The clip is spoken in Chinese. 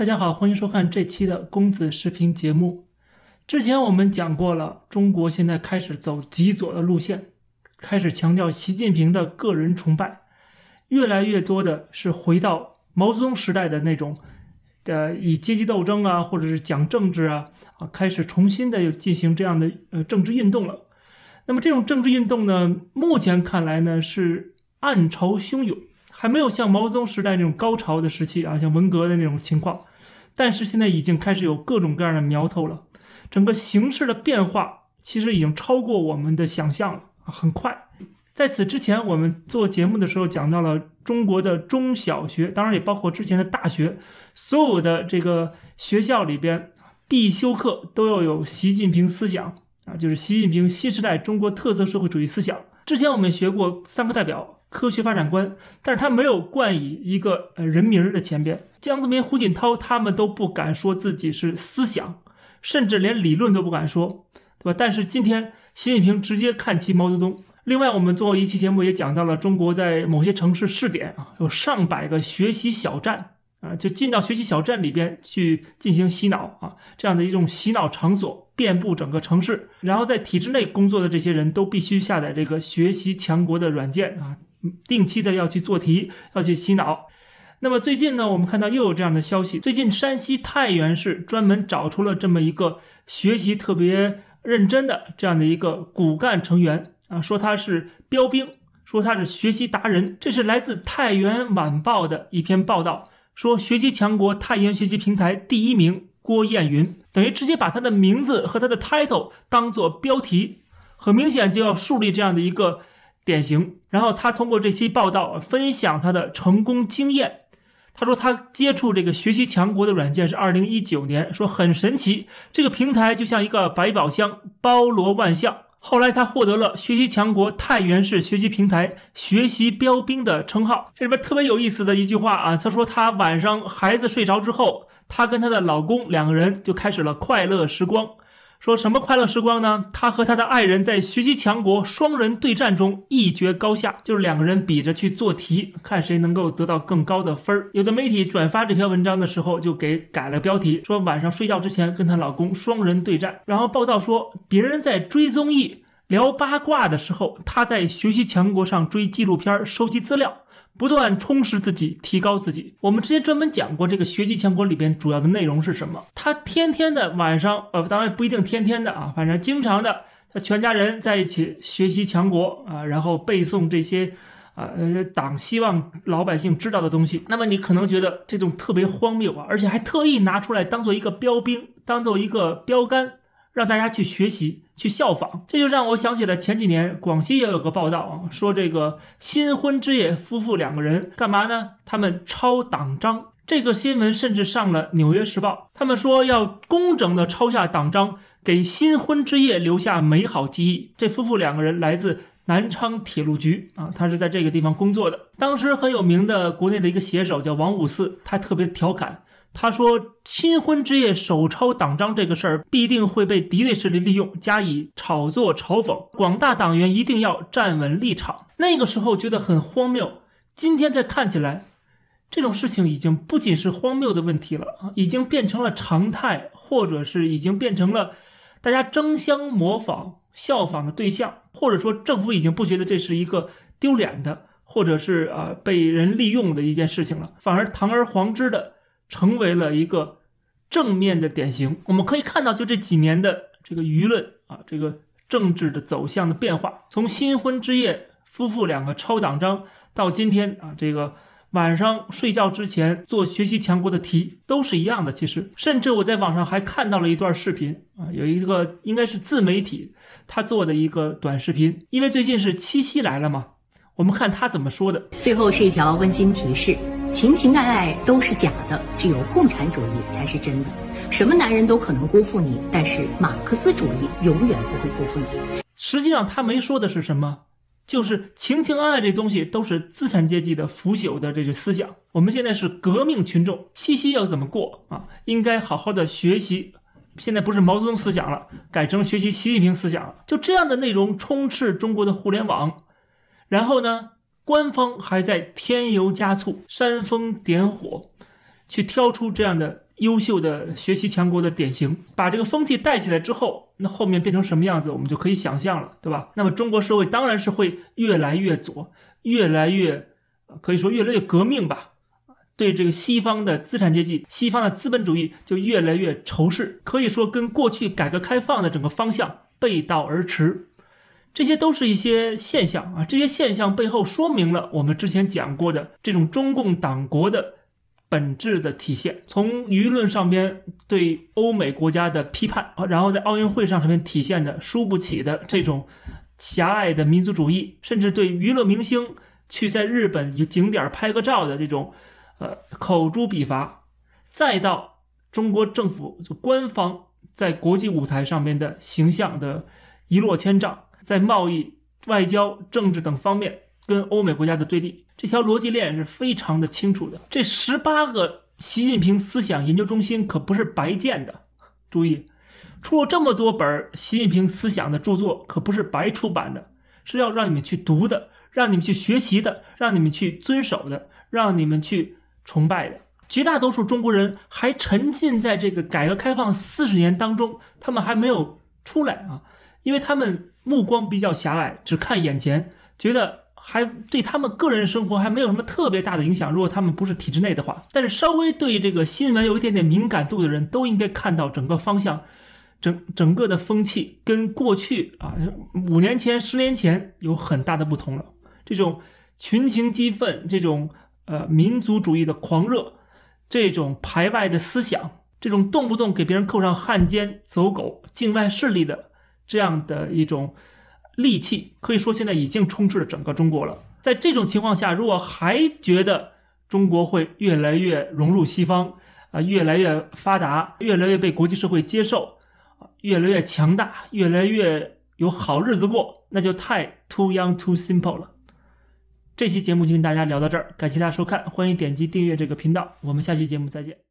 大家好，欢迎收看这期的公子视频节目。之前我们讲过了，中国现在开始走极左的路线，开始强调习近平的个人崇拜，越来越多的是回到毛泽东时代的那种，呃，以阶级斗争啊，或者是讲政治啊，啊，开始重新的又进行这样的呃政治运动了。那么这种政治运动呢，目前看来呢是暗潮汹涌，还没有像毛泽东时代那种高潮的时期啊，像文革的那种情况。但是现在已经开始有各种各样的苗头了，整个形势的变化其实已经超过我们的想象了，很快。在此之前，我们做节目的时候讲到了中国的中小学，当然也包括之前的大学，所有的这个学校里边必修课都要有习近平思想啊，就是习近平新时代中国特色社会主义思想。之前我们学过三个代表。科学发展观，但是他没有冠以一个呃人名的前边。江泽民、胡锦涛他们都不敢说自己是思想，甚至连理论都不敢说，对吧？但是今天习近平直接看齐毛泽东。另外，我们做一期节目也讲到了中国在某些城市试点啊，有上百个学习小站啊，就进到学习小站里边去进行洗脑啊，这样的一种洗脑场所遍布整个城市。然后在体制内工作的这些人都必须下载这个学习强国的软件啊。定期的要去做题，要去洗脑。那么最近呢，我们看到又有这样的消息。最近山西太原市专门找出了这么一个学习特别认真的这样的一个骨干成员啊，说他是标兵，说他是学习达人。这是来自《太原晚报》的一篇报道，说学习强国太原学习平台第一名郭艳云，等于直接把他的名字和他的 title 当做标题，很明显就要树立这样的一个。典型。然后他通过这期报道分享他的成功经验。他说他接触这个学习强国的软件是二零一九年，说很神奇，这个平台就像一个百宝箱，包罗万象。后来他获得了学习强国太原市学习平台学习标兵的称号。这里边特别有意思的一句话啊，他说他晚上孩子睡着之后，他跟他的老公两个人就开始了快乐时光。说什么快乐时光呢？他和他的爱人在学习强国双人对战中一决高下，就是两个人比着去做题，看谁能够得到更高的分儿。有的媒体转发这篇文章的时候，就给改了标题，说晚上睡觉之前跟她老公双人对战。然后报道说，别人在追综艺、聊八卦的时候，她在学习强国上追纪录片、收集资料。不断充实自己，提高自己。我们之前专门讲过，这个学习强国里边主要的内容是什么？他天天的晚上，呃，当然不一定天天的啊，反正经常的，他全家人在一起学习强国啊，然后背诵这些啊，呃，党希望老百姓知道的东西。那么你可能觉得这种特别荒谬啊，而且还特意拿出来当做一个标兵，当做一个标杆。让大家去学习、去效仿，这就让我想起了前几年广西也有个报道啊，说这个新婚之夜夫妇两个人干嘛呢？他们抄党章。这个新闻甚至上了《纽约时报》，他们说要工整的抄下党章，给新婚之夜留下美好记忆。这夫妇两个人来自南昌铁路局啊，他是在这个地方工作的。当时很有名的国内的一个写手叫王五四，他特别调侃。他说：“新婚之夜手抄党章这个事儿，必定会被敌对势力利用，加以炒作嘲讽。广大党员一定要站稳立场。”那个时候觉得很荒谬，今天再看起来，这种事情已经不仅是荒谬的问题了，已经变成了常态，或者是已经变成了大家争相模仿、效仿的对象，或者说政府已经不觉得这是一个丢脸的，或者是啊被人利用的一件事情了，反而堂而皇之的。成为了一个正面的典型。我们可以看到，就这几年的这个舆论啊，这个政治的走向的变化，从新婚之夜夫妇两个抄党章，到今天啊，这个晚上睡觉之前做学习强国的题，都是一样的。其实，甚至我在网上还看到了一段视频啊，有一个应该是自媒体他做的一个短视频，因为最近是七夕来了嘛，我们看他怎么说的。最后是一条温馨提示。情情爱爱都是假的，只有共产主义才是真的。什么男人都可能辜负你，但是马克思主义永远不会辜负你。实际上，他没说的是什么，就是情情爱爱这东西都是资产阶级的腐朽的这个思想。我们现在是革命群众，七夕要怎么过啊？应该好好的学习。现在不是毛泽东思想了，改成学习习近平思想了。就这样的内容充斥中国的互联网，然后呢？官方还在添油加醋、煽风点火，去挑出这样的优秀的学习强国的典型。把这个风气带起来之后，那后面变成什么样子，我们就可以想象了，对吧？那么中国社会当然是会越来越左，越来越可以说越来越革命吧。对这个西方的资产阶级、西方的资本主义就越来越仇视，可以说跟过去改革开放的整个方向背道而驰。这些都是一些现象啊，这些现象背后说明了我们之前讲过的这种中共党国的本质的体现。从舆论上边对欧美国家的批判啊，然后在奥运会上上面体现的输不起的这种狭隘的民族主义，甚至对娱乐明星去在日本有景点拍个照的这种。呃，口诛笔伐，再到中国政府就官方在国际舞台上面的形象的一落千丈，在贸易、外交、政治等方面跟欧美国家的对立，这条逻辑链是非常的清楚的。这十八个习近平思想研究中心可不是白建的，注意，出了这么多本习近平思想的著作，可不是白出版的，是要让你们去读的，让你们去学习的，让你们去遵守的，让你们去。崇拜的绝大多数中国人还沉浸在这个改革开放四十年当中，他们还没有出来啊，因为他们目光比较狭隘，只看眼前，觉得还对他们个人生活还没有什么特别大的影响。如果他们不是体制内的话，但是稍微对这个新闻有一点点敏感度的人，都应该看到整个方向，整整个的风气跟过去啊五年前、十年前有很大的不同了。这种群情激愤，这种。呃，民族主义的狂热，这种排外的思想，这种动不动给别人扣上汉奸、走狗、境外势力的这样的一种戾气，可以说现在已经充斥了整个中国了。在这种情况下，如果还觉得中国会越来越融入西方，啊，越来越发达，越来越被国际社会接受，越来越强大，越来越有好日子过，那就太 too young too simple 了。这期节目就跟大家聊到这儿，感谢大家收看，欢迎点击订阅这个频道，我们下期节目再见。